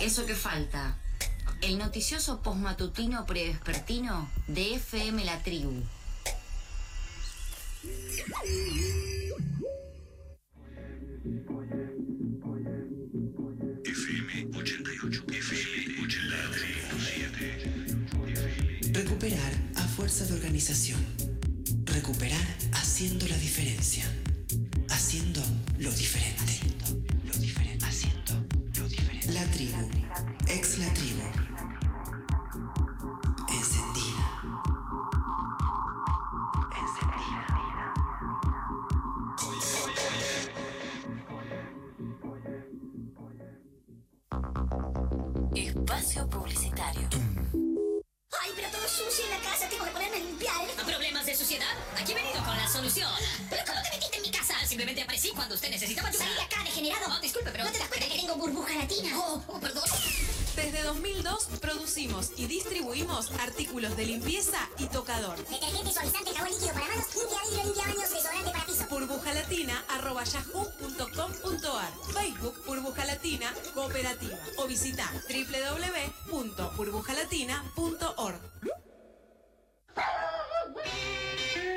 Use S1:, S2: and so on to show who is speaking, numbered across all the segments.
S1: Eso que falta. El noticioso postmatutino prevespertino de FM La Tribu.
S2: FM 88, FM 87.
S3: Recuperar a fuerza de organización. Recuperar haciendo la diferencia. Haciendo lo diferente.
S4: Simplemente aparecí cuando usted necesitaba ayuda.
S5: Salí de acá, degenerado.
S4: Oh, disculpe, pero...
S5: ¿No te das cuenta que tengo burbuja latina?
S4: Oh, oh, perdón.
S6: Desde 2002 producimos y distribuimos artículos de limpieza y tocador.
S5: Detergente suavizante, jabón líquido para manos, limpia vidrio, limpia baños, desodorante para piso.
S6: burbujalatina.yahoo.com.ar Facebook Burbuja Latina Cooperativa o visita www.burbujalatina.org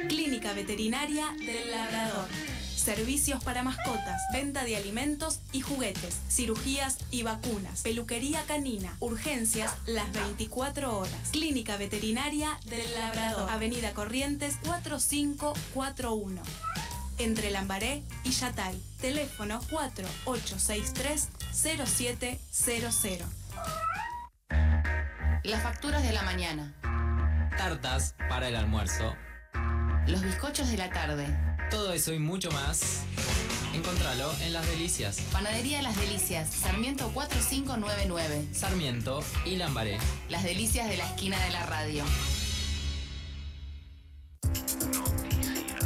S6: Clínica Veterinaria del Labrador. Servicios para mascotas, venta de alimentos y juguetes, cirugías y vacunas, peluquería canina, urgencias las 24 horas. Clínica Veterinaria del Labrador, Avenida Corrientes 4541. Entre Lambaré y Yatay. Teléfono 4863-0700.
S1: Las facturas de la mañana.
S7: tartas para el almuerzo.
S1: Los bizcochos de la tarde.
S7: Todo eso y mucho más, encontralo en Las Delicias,
S1: Panadería Las Delicias. Sarmiento 4599.
S7: Sarmiento y Lambaré.
S1: Las Delicias de la esquina de la radio.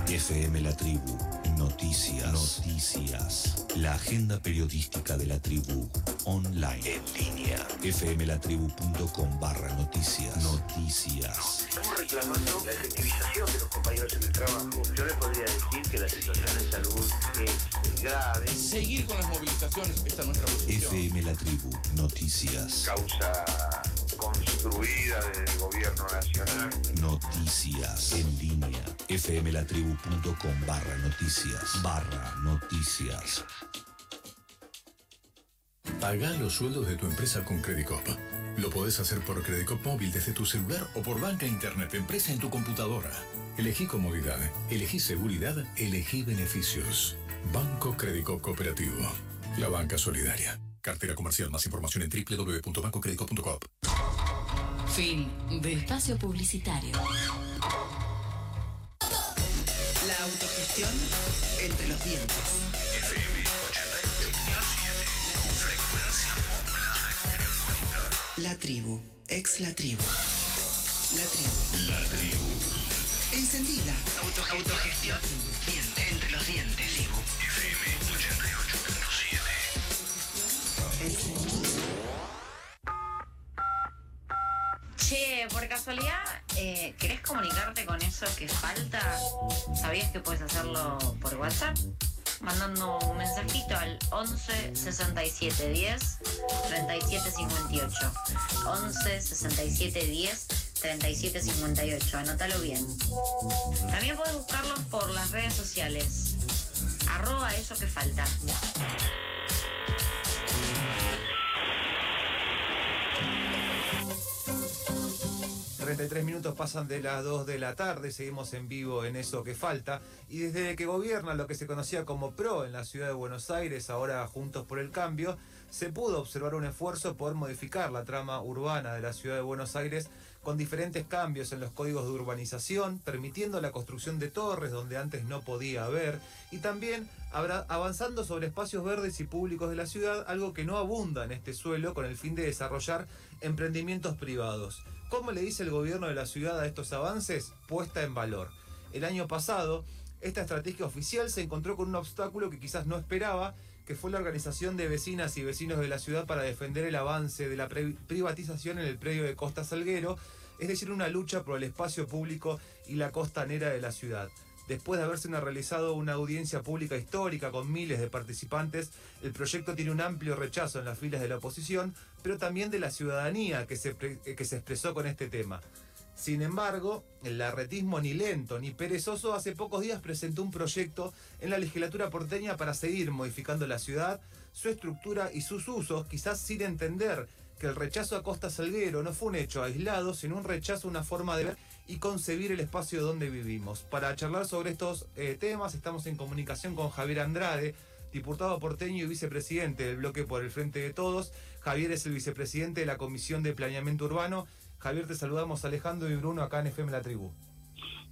S2: FM La Tribu. Noticias. Noticias. La agenda periodística de la tribu. Online. En línea. fmlatribu.com barra noticias. Noticias.
S8: Estamos reclamando la efectivización de los compañeros en el trabajo. Yo le podría decir que la situación de salud es grave.
S9: Seguir con las movilizaciones, esta es nuestra posición.
S2: FM La Tribu. Noticias.
S8: Causa construida del gobierno nacional.
S2: Noticias. En línea. fmlatribu.com barra noticias. Barra noticias.
S10: Paga los sueldos de tu empresa con Credicop. Lo podés hacer por Credicop móvil desde tu celular o por banca internet empresa en tu computadora. Elegí comodidad, elegí seguridad, elegí beneficios. Banco Credicop Cooperativo. La banca solidaria. Cartera comercial. Más información en www.bancocredicop.com.
S1: Fin de espacio publicitario.
S3: La autogestión entre los dientes.
S2: FM 88.7. Frecuencia
S3: La tribu. Ex la tribu. La tribu.
S2: La tribu.
S3: Encendida.
S1: Autogestión. Entre los dientes, Dibu.
S2: FM 88.7.
S3: Encendida.
S11: Che, por casualidad, eh, ¿querés comunicarte con eso que falta? ¿Sabías que puedes hacerlo por WhatsApp? Mandando un mensajito al 11 67 10 37 58. 11 67 10 37 58. Anótalo bien. También puedes buscarlos por las redes sociales. Arroba eso que falta.
S12: 33 minutos pasan de las 2 de la tarde, seguimos en vivo en eso que falta. Y desde que gobierna lo que se conocía como PRO en la ciudad de Buenos Aires, ahora Juntos por el Cambio, se pudo observar un esfuerzo por modificar la trama urbana de la ciudad de Buenos Aires con diferentes cambios en los códigos de urbanización, permitiendo la construcción de torres donde antes no podía haber, y también avanzando sobre espacios verdes y públicos de la ciudad, algo que no abunda en este suelo con el fin de desarrollar emprendimientos privados. ¿Cómo le dice el gobierno de la ciudad a estos avances? Puesta en valor. El año pasado, esta estrategia oficial se encontró con un obstáculo que quizás no esperaba, que fue la organización de vecinas y vecinos de la ciudad para defender el avance de la privatización en el predio de Costa Salguero, es decir, una lucha por el espacio público y la costanera de la ciudad. Después de haberse realizado una audiencia pública histórica con miles de participantes, el proyecto tiene un amplio rechazo en las filas de la oposición, pero también de la ciudadanía que se, que se expresó con este tema. Sin embargo, el arretismo ni lento ni perezoso hace pocos días presentó un proyecto en la legislatura porteña para seguir modificando la ciudad, su estructura y sus usos, quizás sin entender que el rechazo a Costa Salguero no fue un hecho aislado, sino un rechazo a una forma de y concebir el espacio donde vivimos. Para charlar sobre estos eh, temas estamos en comunicación con Javier Andrade, diputado porteño y vicepresidente del bloque por el Frente de Todos. Javier es el vicepresidente de la Comisión de Planeamiento Urbano Javier, te saludamos Alejandro y Bruno acá en FM La Tribu.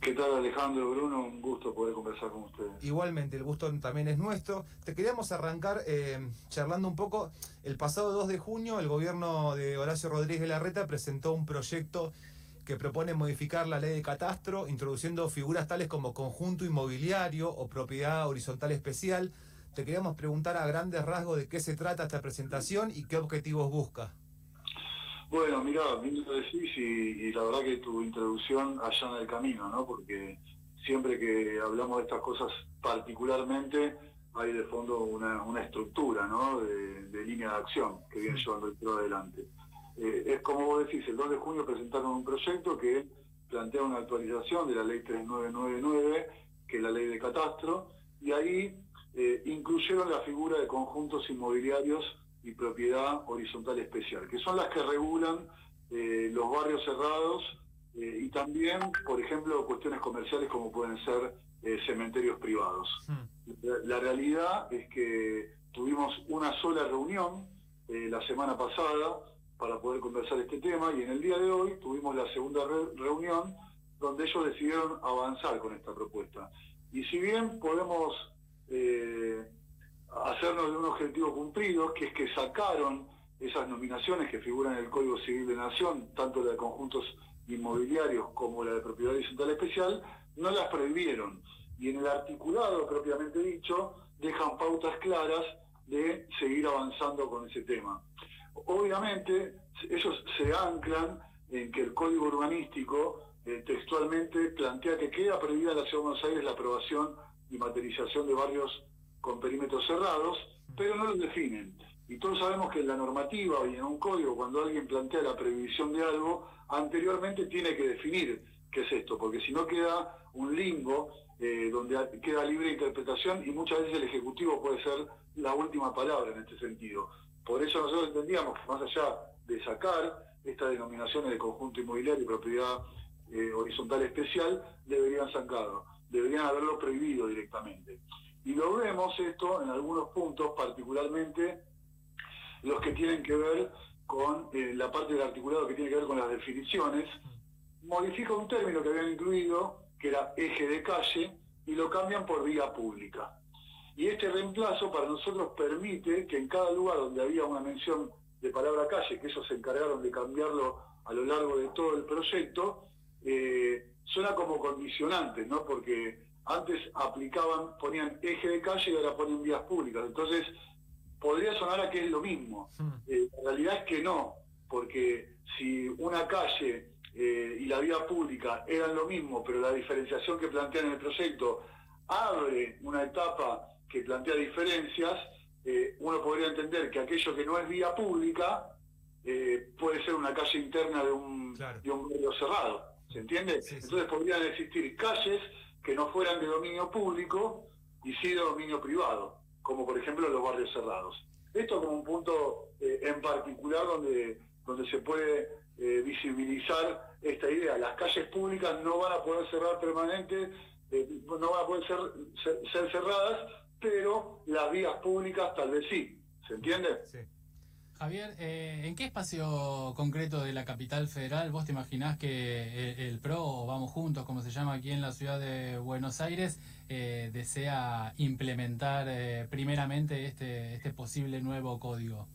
S13: ¿Qué tal Alejandro, Bruno? Un gusto poder conversar con ustedes.
S12: Igualmente, el gusto también es nuestro. Te queríamos arrancar eh, charlando un poco. El pasado 2 de junio el gobierno de Horacio Rodríguez Larreta presentó un proyecto que propone modificar la ley de catastro, introduciendo figuras tales como conjunto inmobiliario o propiedad horizontal especial. Te queríamos preguntar a grandes rasgos de qué se trata esta presentación y qué objetivos busca.
S13: Bueno, mira, bien lo decís y, la verdad que tu introducción allana el camino, ¿no? Porque siempre que hablamos de estas cosas particularmente, hay de fondo una, estructura, ¿no? De, línea de acción que viene llevando el pro adelante. Eh, es como vos decís, el 2 de junio presentaron un proyecto que plantea una actualización de la ley 3999, que es la ley de catastro, y ahí eh, incluyeron la figura de conjuntos inmobiliarios y propiedad horizontal especial, que son las que regulan eh, los barrios cerrados eh, y también, por ejemplo, cuestiones comerciales como pueden ser cementerios privados. Hmm. La, realidad es que tuvimos una sola reunión la semana pasada para poder conversar este tema y en el día de hoy tuvimos la segunda reunión donde ellos decidieron avanzar con esta propuesta. Y si bien podemos hacernos de un objetivo cumplido, que es que sacaron esas nominaciones que figuran en el Código Civil de Nación, tanto la de conjuntos inmobiliarios como la de propiedad horizontal especial, no las prohibieron. Y en el articulado propiamente dicho, dejan pautas claras de seguir avanzando con ese tema. Obviamente, ellos se anclan en que el Código Urbanístico eh, textualmente plantea que queda prohibida la Ciudad de Buenos Aires la aprobación y materialización de barrios con perímetros cerrados, pero no los definen. Y todos sabemos que en la normativa y en un código, cuando alguien plantea la previsión de algo, anteriormente tiene que definir qué es esto, porque si no queda un limbo eh, donde queda libre interpretación y muchas veces el Ejecutivo puede ser la última palabra en este sentido. Por eso nosotros entendíamos que más allá de sacar estas denominaciones de conjunto inmobiliario y propiedad eh, horizontal especial, deberían sacarlo, deberían haberlo prohibido directamente. Y lo vemos esto en algunos puntos, particularmente los que tienen que ver con eh, la parte del articulado que tiene que ver con las definiciones. Modifica un término que habían incluido, que era eje de calle, y lo cambian por vía pública. Y este reemplazo para nosotros permite que en cada lugar donde había una mención de palabra calle, que ellos se encargaron de cambiarlo a lo largo de todo el proyecto, eh, suena como condicionante, ¿no? Porque antes aplicaban, ponían eje de calle y ahora ponen vías públicas. Entonces, podría sonar a que es lo mismo. Hmm. Eh, la realidad es que no, porque si una calle eh, y la vía pública eran lo mismo, pero la diferenciación que plantean en el proyecto abre una etapa que plantea diferencias, eh, uno podría entender que aquello que no es vía pública puede ser una calle interna de un, de un barrio cerrado. ¿Se entiende? Entonces podrían existir calles que no fueran de dominio público y sí de dominio privado, como por ejemplo los barrios cerrados. Esto como un punto eh, en particular donde, donde se puede eh, visibilizar esta idea. Las calles públicas no van a poder cerrar permanente, eh, no van a poder ser, ser, cerradas, pero las vías públicas tal vez sí. ¿Se entiende?
S14: Sí. Javier, eh, ¿en qué espacio concreto de la capital federal vos te imaginás que el, PRO, o Vamos Juntos, como se llama aquí en la ciudad de Buenos Aires, eh, desea implementar eh, primeramente este, este posible nuevo código?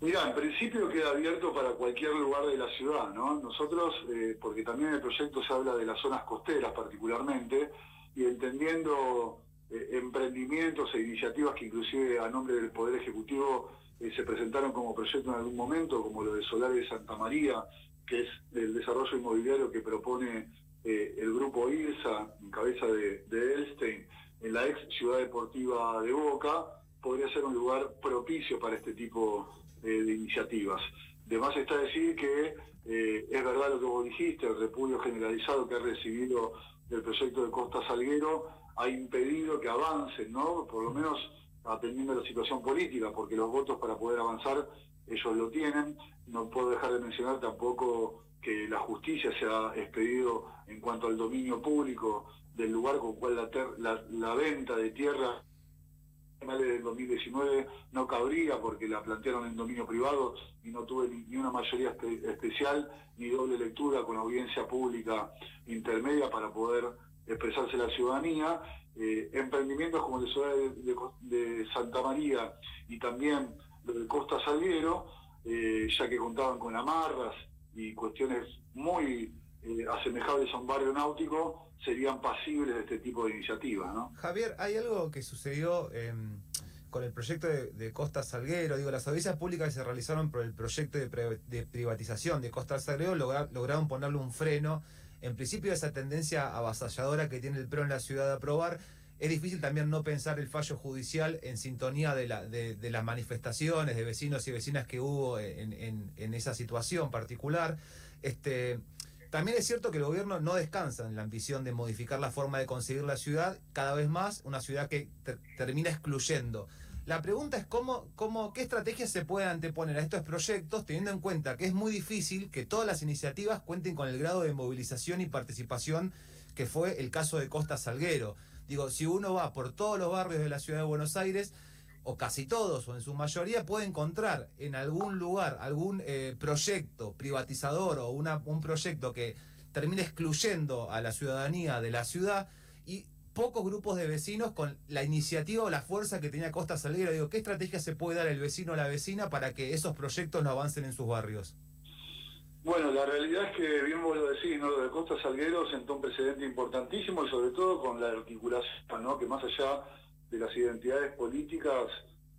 S13: Mira, en principio queda abierto para cualquier lugar de la ciudad, ¿no? Nosotros, porque también en el proyecto se habla de las zonas costeras particularmente, y entendiendo emprendimientos e iniciativas que inclusive a nombre del Poder Ejecutivo eh, se presentaron como proyecto en algún momento, como lo de Solar de Santa María, que es el desarrollo inmobiliario que propone eh, el grupo IRSA, en cabeza de, de Elstein, en la ex ciudad deportiva de Boca, podría ser un lugar propicio para este tipo eh, de iniciativas. De más está decir que eh, es verdad lo que vos dijiste, el repudio generalizado que ha recibido el proyecto de Costa Salguero ha impedido que avancen, ¿no? Por lo menos atendiendo la situación política, porque los votos para poder avanzar ellos lo tienen. No puedo dejar de mencionar tampoco que la justicia se ha expedido en cuanto al dominio público del lugar con cual la, la venta de tierra finales del 2019 no cabría porque la plantearon en dominio privado y no tuve ni, una mayoría espe- especial ni doble lectura con audiencia pública intermedia para poder expresarse la ciudadanía. Eh, emprendimientos como el de Ciudad de, Santa María y también lo de Costa Salguero, eh, ya que contaban con amarras y cuestiones muy eh, asemejables a un barrio náutico, serían pasibles de este tipo de iniciativas, ¿no?
S12: Javier, hay algo que sucedió em, con el proyecto de, Costa Salguero. Digo, las audiencias públicas que se realizaron por el proyecto de, privatización de Costa Salguero logra- lograron ponerle un freno. En principio, esa tendencia avasalladora que tiene el PRO en la ciudad de aprobar. Es difícil también no pensar el fallo judicial en sintonía de, la, de, de las manifestaciones de vecinos y vecinas que hubo en, en- en esa situación particular. Este, también es cierto que el gobierno no descansa en la ambición de modificar la forma de concebir la ciudad, cada vez más una ciudad que ter- termina excluyendo. La pregunta es cómo, cómo, qué estrategias se pueden anteponer a estos proyectos, teniendo en cuenta que es muy difícil que todas las iniciativas cuenten con el grado de movilización y participación que fue el caso de Costa Salguero. Digo, si uno va por todos los barrios de la ciudad de Buenos Aires, o casi todos, o en su mayoría, puede encontrar en algún lugar algún eh, proyecto privatizador o una- un proyecto que termine excluyendo a la ciudadanía de la ciudad y pocos grupos de vecinos con la iniciativa o la fuerza que tenía Costa Salguero. Digo, ¿qué estrategia se puede dar el vecino o la vecina para que esos proyectos no avancen en sus barrios?
S13: Bueno, la realidad es que, bien vos lo decís, ¿no? lo de Costa Salguero sentó un precedente importantísimo y sobre todo con la articulación, ¿no? que más allá de las identidades políticas,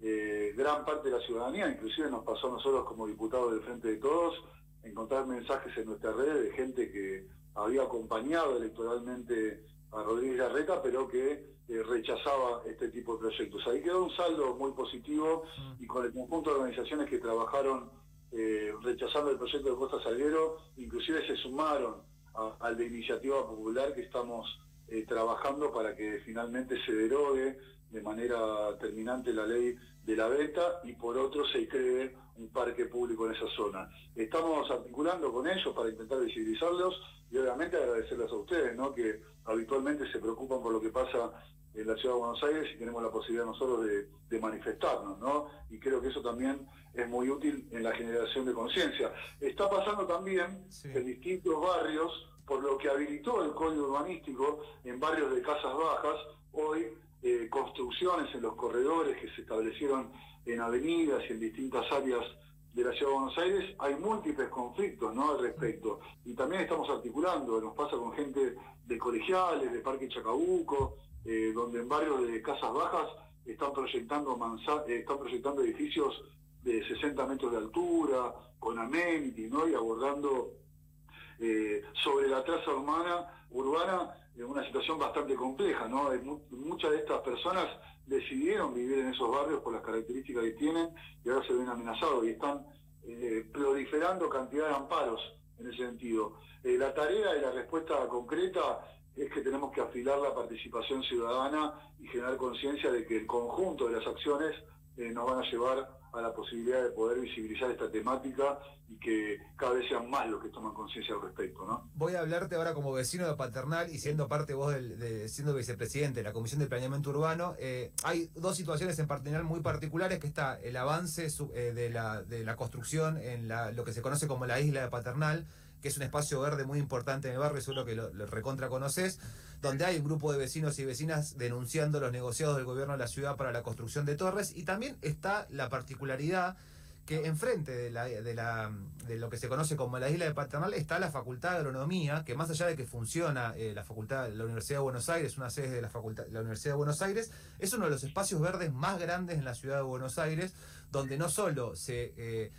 S13: eh, gran parte de la ciudadanía, inclusive nos pasó a nosotros como diputados del Frente de Todos, encontrar mensajes en nuestra red de gente que había acompañado electoralmente a Rodríguez Larreta, pero que eh, rechazaba este tipo de proyectos. Ahí quedó un saldo muy positivo y con el conjunto de organizaciones que trabajaron eh, rechazando el proyecto de Costa Salguero, inclusive se sumaron a- al de Iniciativa Popular que estamos eh, trabajando para que finalmente se derogue de manera terminante la ley de la venta y por otro se cree un parque público en esa zona. Estamos articulando con ellos para intentar visibilizarlos y obviamente agradecerles a ustedes, ¿no? que habitualmente se preocupan por lo que pasa en la ciudad de Buenos Aires y tenemos la posibilidad nosotros de, de manifestarnos, ¿no? Y creo que eso también es muy útil en la generación de conciencia. Está pasando también en distintos barrios, por lo que habilitó el código urbanístico en barrios de casas bajas, hoy eh, construcciones en los corredores que se establecieron en avenidas y en distintas áreas de la ciudad de Buenos Aires, hay múltiples conflictos ¿no? al respecto. Y también estamos articulando, nos pasa con gente de colegiales, de Parque Chacabuco, eh, donde en barrios de casas bajas están proyectando, eh, están proyectando edificios de 60 metros de altura, con amenity, ¿no? y abordando eh, sobre la traza urbana, urbana una situación bastante compleja. ¿no? Muchas de estas personas decidieron vivir en esos barrios por las características que tienen y ahora se ven amenazados y están eh, proliferando cantidad de amparos en ese sentido. Eh, la tarea y la respuesta concreta es que tenemos que afilar la participación ciudadana y generar conciencia de que el conjunto de las acciones nos van a llevar a la posibilidad de poder visibilizar esta temática y que cada vez sean más los que toman conciencia al respecto, ¿no?
S12: Voy a hablarte ahora como vecino de Paternal y siendo parte vos del, de, siendo vicepresidente de la Comisión de Planeamiento Urbano. eh, hay dos situaciones en Paternal muy particulares que está el avance eh, de, la, de la construcción en la, lo que se conoce como la isla de Paternal, que es un espacio verde muy importante en el barrio, seguro que lo, lo recontra conoces, donde hay un grupo de vecinos y vecinas denunciando los negociados del gobierno de la ciudad para la construcción de torres. Y también está la particularidad que enfrente de, la, de, la, de lo que se conoce como la isla de Paternal está la Facultad de Agronomía, que más allá de que funciona eh, la Facultad la Universidad de Buenos Aires, una sede de la Facultad la Universidad de Buenos Aires, es uno de los espacios verdes más grandes en la ciudad de Buenos Aires, donde no solo se eh,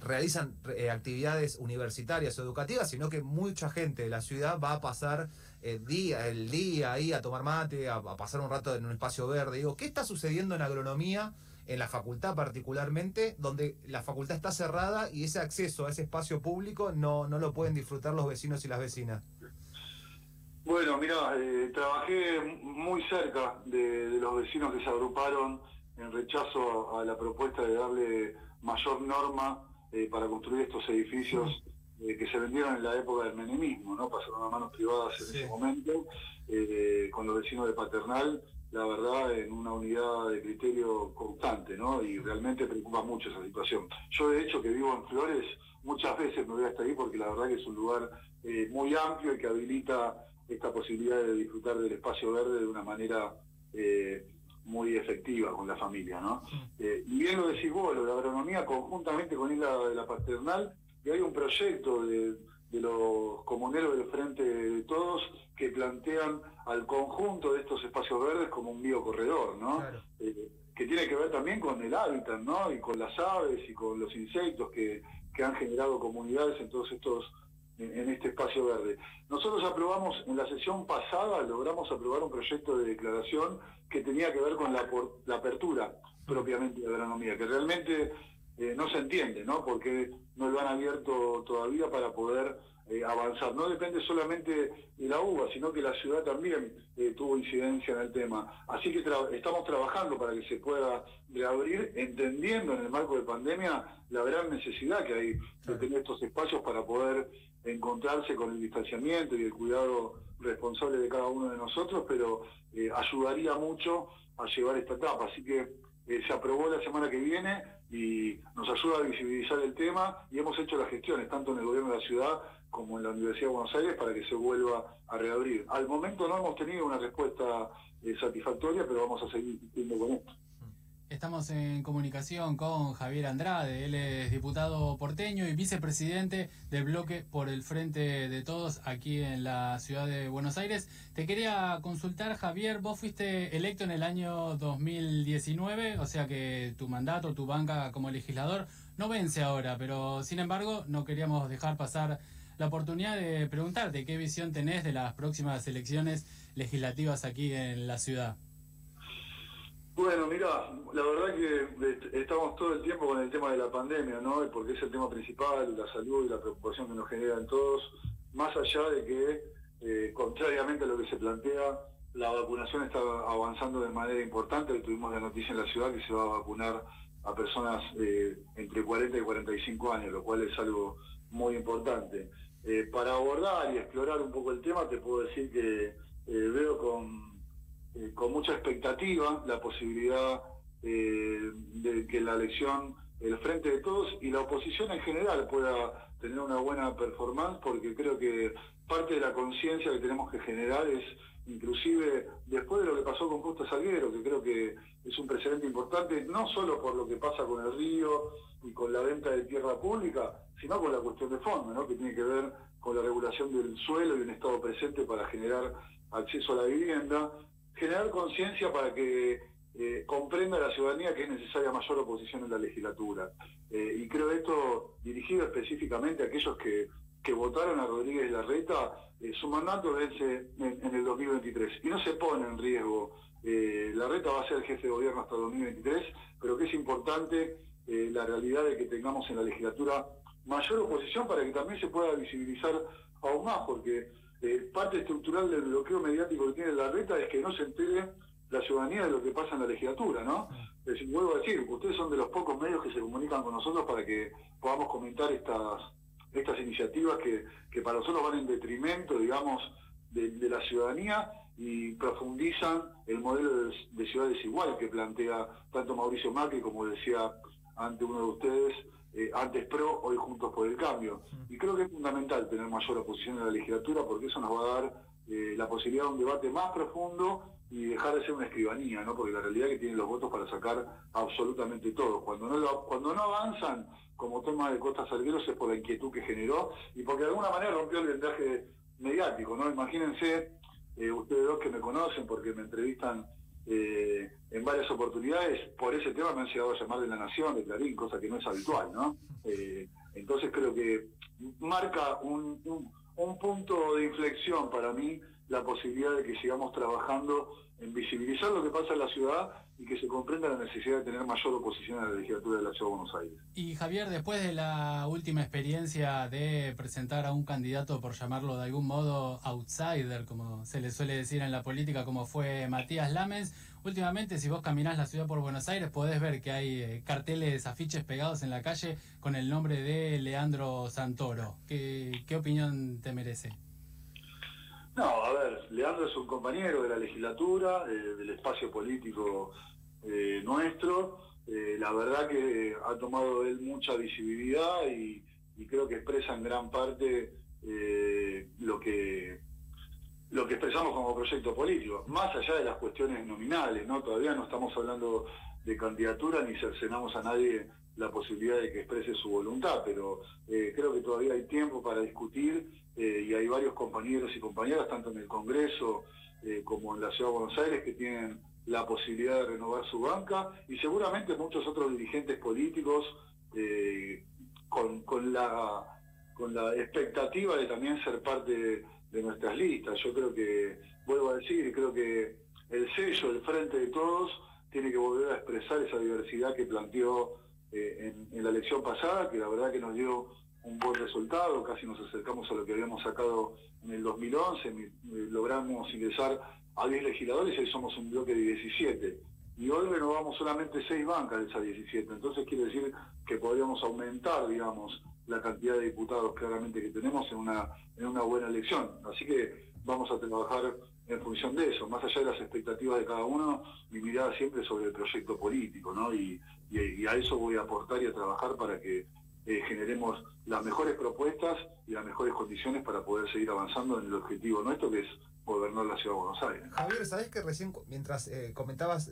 S12: realizan eh, actividades universitarias o educativas, sino que mucha gente de la ciudad va a pasar el día, el día ahí a tomar mate, a, pasar un rato en un espacio verde. Digo, ¿qué está sucediendo en agronomía? en la facultad particularmente, donde la facultad está cerrada y ese acceso a ese espacio público no, no lo pueden disfrutar los vecinos y las vecinas.
S13: Bueno, mira, eh, trabajé muy cerca de, los vecinos que se agruparon en rechazo a la propuesta de darle mayor norma eh, para construir estos edificios eh, que se vendieron en la época del menemismo, ¿no? Pasaron a manos privadas en ese momento, con los vecinos de Paternal, la verdad, en una unidad de criterio constante, ¿no? Y realmente preocupa mucho esa situación. Yo, de hecho, que vivo en Flores, muchas veces me voy hasta ahí porque la verdad que es un lugar muy amplio y que habilita esta posibilidad de disfrutar del espacio verde de una manera eh, muy efectiva con la familia, ¿no? Eh, y bien lo decís vos, lo de agronomía conjuntamente con Isla de la Paternal, y hay un proyecto de, los comuneros del Frente de Todos que plantean al conjunto de estos espacios verdes como un biocorredor, ¿no? Eh, que tiene que ver también con el hábitat, ¿no? Y con las aves y con los insectos que, que han generado comunidades en todos estos en este espacio verde. Nosotros aprobamos, en la sesión pasada, logramos aprobar un proyecto de declaración que tenía que ver con la, la apertura propiamente de agronomía, que realmente eh, no se entiende, ¿no? Porque no lo han abierto todavía para poder eh, avanzar. No depende solamente de la uva, sino que la ciudad también eh, tuvo incidencia en el tema. Así que estamos trabajando para que se pueda reabrir, entendiendo en el marco de pandemia la gran necesidad que hay de tener estos espacios para poder encontrarse con el distanciamiento y el cuidado responsable de cada uno de nosotros, pero eh, ayudaría mucho a llevar esta etapa. Así que eh, se aprobó la semana que viene y nos ayuda a visibilizar el tema y hemos hecho las gestiones, tanto en el gobierno de la ciudad como en la Universidad de Buenos Aires, para que se vuelva a reabrir. Al momento no hemos tenido una respuesta eh, satisfactoria, pero vamos a seguir insistiendo con esto.
S14: Estamos en comunicación con Javier Andrade, él es diputado porteño y vicepresidente del bloque por el Frente de Todos aquí en la ciudad de Buenos Aires. Te quería consultar, Javier, vos fuiste electo en el año 2019, o sea que tu mandato, tu banca como legislador no vence ahora, pero sin embargo no queríamos dejar pasar la oportunidad de preguntarte qué visión tenés de las próximas elecciones legislativas aquí en la ciudad.
S13: Bueno, mira, la verdad que estamos todo el tiempo con el tema de la pandemia, ¿no? Porque es el tema principal, la salud y la preocupación que nos generan todos, más allá de que, eh, contrariamente a lo que se plantea, la vacunación está avanzando de manera importante. Tuvimos la noticia en la ciudad que se va a vacunar a personas eh, entre 40 y 45 años, lo cual es algo muy importante. Eh, para abordar y explorar un poco el tema, te puedo decir que veo con eh, con mucha expectativa la posibilidad eh, de que la elección, el frente de todos y la oposición en general pueda tener una buena performance, porque creo que parte de la conciencia que tenemos que generar es, inclusive después de lo que pasó con Justo Salguero, que creo que es un precedente importante, no solo por lo que pasa con el río y con la venta de tierra pública, sino con la cuestión de fondo, ¿no? que tiene que ver con la regulación del suelo y un Estado presente para generar acceso a la vivienda, generar conciencia para que eh, comprenda la ciudadanía que es necesaria mayor oposición en la legislatura. Eh, y creo esto dirigido específicamente a aquellos que, votaron a Rodríguez Larreta, eh, su mandato vence en, en, el 2023 y no se pone en riesgo. Larreta va a ser jefe de gobierno hasta el 2023, pero que es importante la realidad de que tengamos en la legislatura mayor oposición para que también se pueda visibilizar aún más, porque eh, parte estructural del bloqueo mediático que tiene la reta es que no se entere la ciudadanía de lo que pasa en la legislatura, ¿no? Es decir, vuelvo a decir, ustedes son de los pocos medios que se comunican con nosotros para que podamos comentar estas estas iniciativas que, que para nosotros van en detrimento, digamos, de, la ciudadanía y profundizan el modelo de, de ciudad desigual que plantea tanto Mauricio Macri como decía ante uno de ustedes, eh, antes PRO, hoy Juntos por el Cambio. Y creo que es fundamental tener mayor oposición en la legislatura porque eso nos va a dar eh, la posibilidad de un debate más profundo y dejar de ser una escribanía, ¿no? porque la realidad es que tienen los votos para sacar absolutamente todo. Cuando no, cuando no avanzan como tema de Costa Salgueros es por la inquietud que generó y porque de alguna manera rompió el vendaje mediático. ¿no? Imagínense, eh, ustedes dos que me conocen porque me entrevistan eh, en varias oportunidades, por ese tema me han llegado a llamar de la Nación, de Clarín, cosa que no es habitual, ¿no? Eh, entonces creo que marca un, un, un punto de inflexión para mí la posibilidad de que sigamos trabajando en visibilizar lo que pasa en la ciudad y que se comprenda la necesidad de tener mayor oposición a la legislatura de la Ciudad de Buenos Aires.
S14: Y Javier, después de la última experiencia de presentar a un candidato, por llamarlo de algún modo, outsider, como se le suele decir en la política, como fue Matías Lamens, últimamente si vos caminás la ciudad por Buenos Aires podés ver que hay eh, carteles, afiches pegados en la calle con el nombre de Leandro Santoro. ¿Qué, qué opinión te merece?
S13: No, a ver, Leandro es un compañero de la legislatura, eh, del espacio político eh, nuestro. Eh, la verdad que ha tomado él mucha visibilidad y, y creo que expresa en gran parte lo que lo que expresamos como proyecto político, más allá de las cuestiones nominales, ¿no? Todavía no estamos hablando de candidatura ni cercenamos a nadie la posibilidad de que exprese su voluntad, pero creo que todavía hay tiempo para discutir eh, y hay varios compañeros y compañeras, tanto en el Congreso eh, como en la Ciudad de Buenos Aires, que tienen la posibilidad de renovar su banca y seguramente muchos otros dirigentes políticos eh, con, la, con la expectativa de también ser parte de, nuestras listas. Yo creo que, vuelvo a decir, creo que el sello, el frente de todos, tiene que volver a expresar esa diversidad que planteó en, en la elección pasada, que la verdad que nos dio un buen resultado, casi nos acercamos a lo que habíamos sacado en el 2011, eh, logramos ingresar a 10 legisladores y hoy somos un bloque de 17. Y hoy renovamos solamente 6 bancas de esas 17. Entonces quiere decir que podríamos aumentar, digamos, la cantidad de diputados claramente que tenemos en una, en una buena elección. Así que vamos a trabajar en función de eso, más allá de las expectativas de cada uno, mi mirada siempre sobre el proyecto político, ¿no? Y, y a eso voy a aportar y a trabajar para que eh, generemos las mejores propuestas y las mejores condiciones para poder seguir avanzando en el objetivo nuestro que es gobernar la ciudad de Buenos Aires.
S12: Javier, ¿sabés que recién mientras eh, comentabas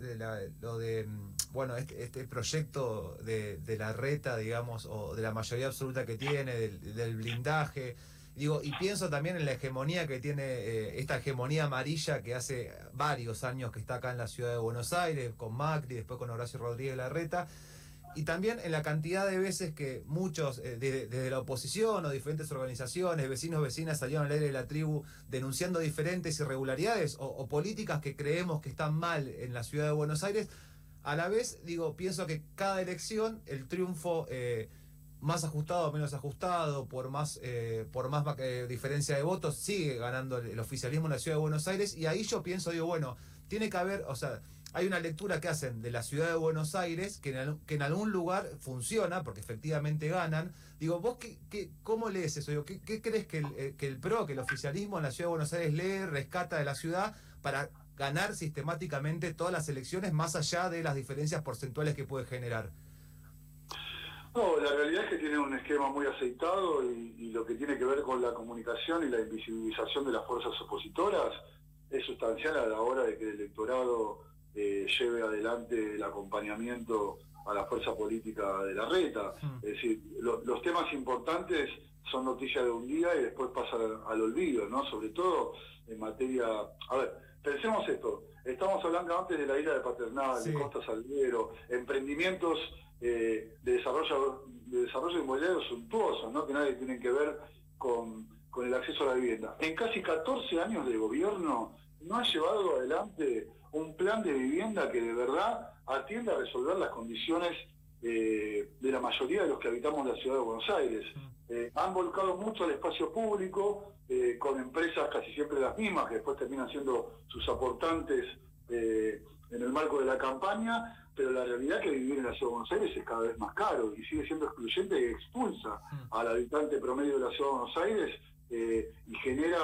S12: lo de mm, bueno este, este proyecto de, la reta, digamos, o de la mayoría absoluta que tiene, del, blindaje, digo, y pienso también en la hegemonía que tiene eh, esta hegemonía amarilla que hace varios años que está acá en la ciudad de Buenos Aires, con Macri, después con Horacio Rodríguez Larreta y también en la cantidad de veces que muchos, eh, desde, la oposición o diferentes organizaciones, vecinos, vecinas, salieron al aire de la tribu denunciando diferentes irregularidades o, políticas que creemos que están mal en la ciudad de Buenos Aires. A la vez, digo, pienso que cada elección, el triunfo eh, más ajustado o menos ajustado, por más, eh, por más diferencia de votos, sigue ganando el oficialismo en la ciudad de Buenos Aires. Y ahí yo pienso, digo, bueno, tiene que haber, o sea, hay una lectura que hacen de la ciudad de Buenos Aires que en, que en algún lugar funciona, porque efectivamente ganan. Digo, ¿vos qué, qué, cómo lees eso? Digo, ¿qué, crees que el, eh, que el PRO, que el oficialismo en la ciudad de Buenos Aires lee, rescata de la ciudad para ganar sistemáticamente todas las elecciones más allá de las diferencias porcentuales que puede generar?
S13: No, la realidad es que tiene un esquema muy aceitado y, y lo que tiene que ver con la comunicación y la invisibilización de las fuerzas opositoras es sustancial a la hora de que el electorado eh, lleve adelante el acompañamiento a la fuerza política de la reta. Es decir, los temas importantes son noticias de un día y después pasan al, olvido, ¿no? Sobre todo en materia... A ver, pensemos esto, estamos hablando antes de la isla de Paternal, de Costa Salguero, emprendimientos eh, de desarrollo de desarrollo inmobiliario suntuosos, ¿no? que nadie tienen que ver con, con el acceso a la vivienda. En casi 14 años de gobierno no ha llevado adelante un plan de vivienda que de verdad atienda a resolver las condiciones eh, de la mayoría de los que habitamos la ciudad de Buenos Aires. Eh, han volcado mucho al espacio público, eh, con empresas casi siempre las mismas, que después terminan siendo sus aportantes en el marco de la campaña, pero la realidad es que vivir en la ciudad de Buenos Aires es cada vez más caro y sigue siendo excluyente y expulsa al habitante promedio de la ciudad de Buenos Aires y genera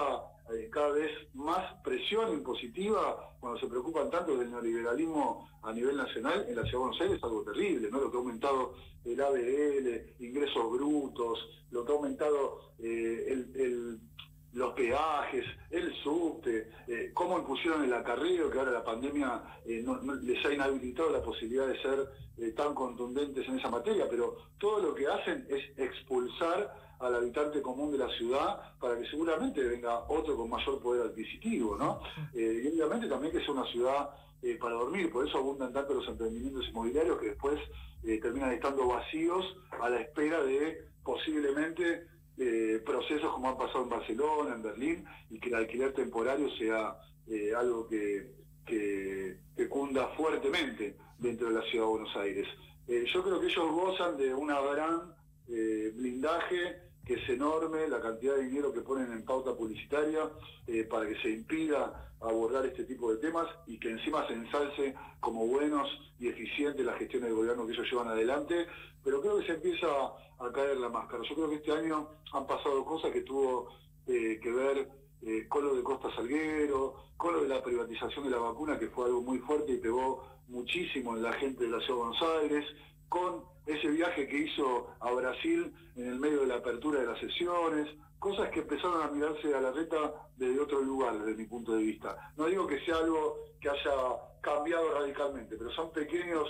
S13: eh, cada vez más presión impositiva cuando se preocupan tanto del neoliberalismo a nivel nacional en la ciudad de Buenos Aires es algo terrible, ¿no? Lo que ha aumentado el ABL, ingresos brutos, lo que ha aumentado eh, los peajes, el subte, eh, cómo impusieron el acarreo, que ahora la pandemia les ha inhabilitado la posibilidad de ser tan contundentes en esa materia, pero todo lo que hacen es expulsar al habitante común de la ciudad para que seguramente venga otro con mayor poder adquisitivo, ¿no? Eh, y obviamente también que sea una ciudad eh, para dormir, por eso abundan tanto los emprendimientos inmobiliarios que después eh, terminan estando vacíos a la espera de posiblemente eh, procesos como han pasado en Barcelona, en Berlín, y que el alquiler temporario sea eh, algo que, que, cunda fuertemente dentro de la ciudad de Buenos Aires. Eh, yo creo que ellos gozan de una gran blindaje que es enorme, la cantidad de dinero que ponen en pauta publicitaria eh, para que se impida abordar este tipo de temas y que encima se ensalce como buenos y eficientes la gestión del gobierno que ellos llevan adelante, pero creo que se empieza a caer la máscara. Yo creo que este año han pasado cosas que tuvo eh, que ver eh, con lo de Costa Salguero, con lo de la privatización de la vacuna, que fue algo muy fuerte y pegó muchísimo en la gente de la ciudad de Buenos Aires, con ese viaje que hizo a Brasil en el medio de la apertura de las sesiones, cosas que empezaron a mirarse a la reta desde otro lugar, desde mi punto de vista. No digo que sea algo que haya cambiado radicalmente, pero son pequeños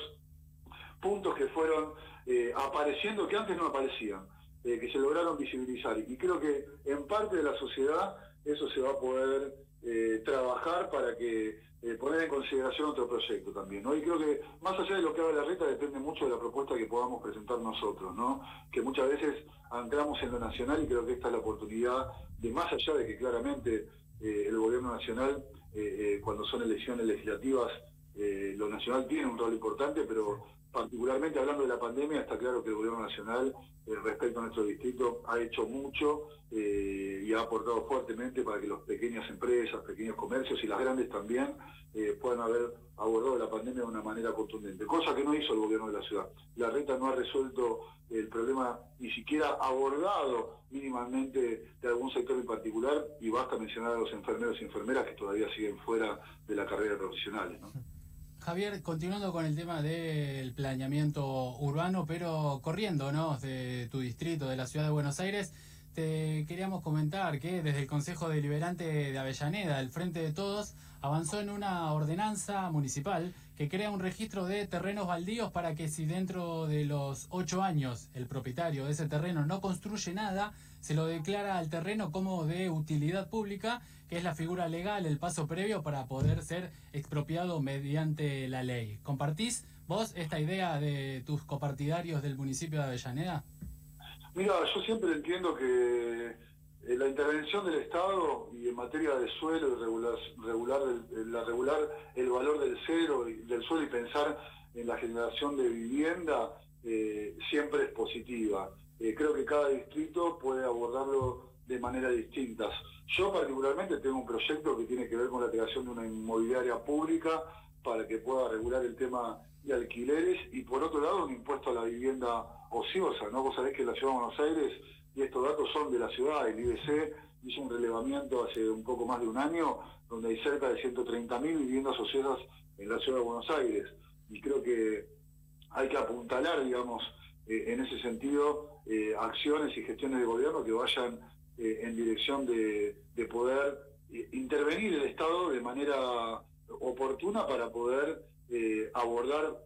S13: puntos que fueron eh, apareciendo que antes no aparecían, eh, que se lograron visibilizar. Y creo que en parte de la sociedad eso se va a poder eh, trabajar para que eh, poner en consideración otro proyecto también, ¿no? Y creo que más allá de lo que haga la reta depende mucho de la propuesta que podamos presentar nosotros, ¿no? Que muchas veces anclamos en lo nacional y creo que esta es la oportunidad de más allá de que claramente eh, el gobierno nacional, cuando son elecciones legislativas, lo nacional tiene un rol importante, pero particularmente hablando de la pandemia, está claro que el gobierno nacional, eh, respecto a nuestro distrito, ha hecho mucho eh, y ha aportado fuertemente para que las pequeñas empresas, pequeños comercios y las grandes también eh, puedan haber abordado la pandemia de una manera contundente, cosa que no hizo el gobierno de la ciudad. La reta no ha resuelto el problema, ni siquiera abordado mínimamente de algún sector en particular, y basta mencionar a los enfermeros y enfermeras que todavía siguen fuera de la carrera profesional. ¿no?
S14: Javier, continuando con el tema del planeamiento urbano, pero corriéndonos de tu distrito, de la ciudad de Buenos Aires, te queríamos comentar que desde el Consejo Deliberante de Avellaneda, el Frente de Todos, avanzó en una ordenanza municipal que crea un registro de terrenos baldíos para que si dentro de los ocho años el propietario de ese terreno no construye nada, se lo declara al terreno como de utilidad pública, que es la figura legal, el paso previo para poder ser expropiado mediante la ley. ¿Compartís vos esta idea de tus copartidarios del municipio de Avellaneda?
S13: Mira, yo siempre entiendo que eh, la intervención del Estado y en materia de suelo y regular, el, la regular el valor del cero del suelo y pensar en la generación de vivienda eh, siempre es positiva. Eh, creo que cada distrito puede abordarlo de manera distintas. Yo particularmente tengo un proyecto que tiene que ver con la creación de una inmobiliaria pública para que pueda regular el tema de alquileres y por otro lado un impuesto a la vivienda ociosa, ¿no? Vos sabés que la ciudad de Buenos Aires, y estos datos son de la ciudad, el IBC hizo un relevamiento hace un poco más de un año, donde hay cerca de 130.000 viviendas ociosas en la ciudad de Buenos Aires. Y creo que hay que apuntalar, digamos, eh, en ese sentido, eh, acciones y gestiones de gobierno que vayan eh, en dirección de, de poder eh, intervenir el Estado de manera oportuna para poder abordar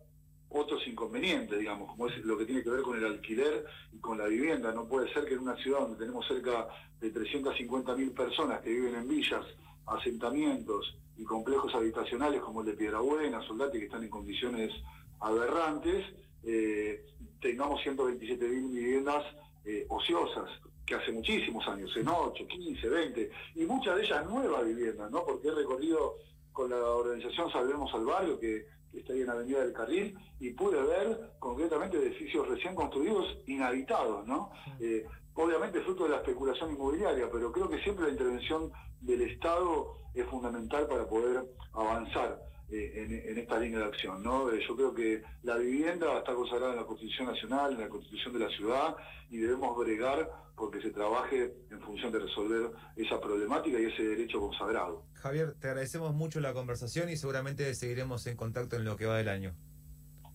S13: otros inconvenientes, digamos, como es lo que tiene que ver con el alquiler y con la vivienda. No puede ser que en una ciudad donde tenemos cerca de 350.000 personas que viven en villas, asentamientos y complejos habitacionales como el de Piedrabuena, Soldati, que están en condiciones aberrantes, eh, tengamos 127.000 viviendas eh, ociosas, que hace muchísimos años, en 8, 15, 20, y muchas de ellas nuevas viviendas, ¿no? Porque he recorrido con la organización Salvemos al Barrio, que, que está ahí en Avenida del Carril, y pude ver concretamente edificios recién construidos inhabitados, ¿no? Eh, obviamente fruto de la especulación inmobiliaria, pero creo que siempre la intervención del Estado es fundamental para poder avanzar en, en, esta línea de acción. ¿no? Eh, yo creo que la vivienda está consagrada en la Constitución Nacional, en la Constitución de la ciudad, y debemos bregar porque se trabaje en función de resolver esa problemática y ese derecho consagrado.
S12: Javier, te agradecemos mucho la conversación y seguramente seguiremos en contacto en lo que va del año.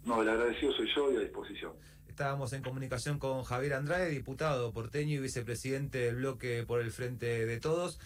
S13: No, el agradecido soy yo y a disposición.
S12: Estábamos en comunicación con Javier Andrade, diputado porteño y vicepresidente del bloque por el Frente de Todos.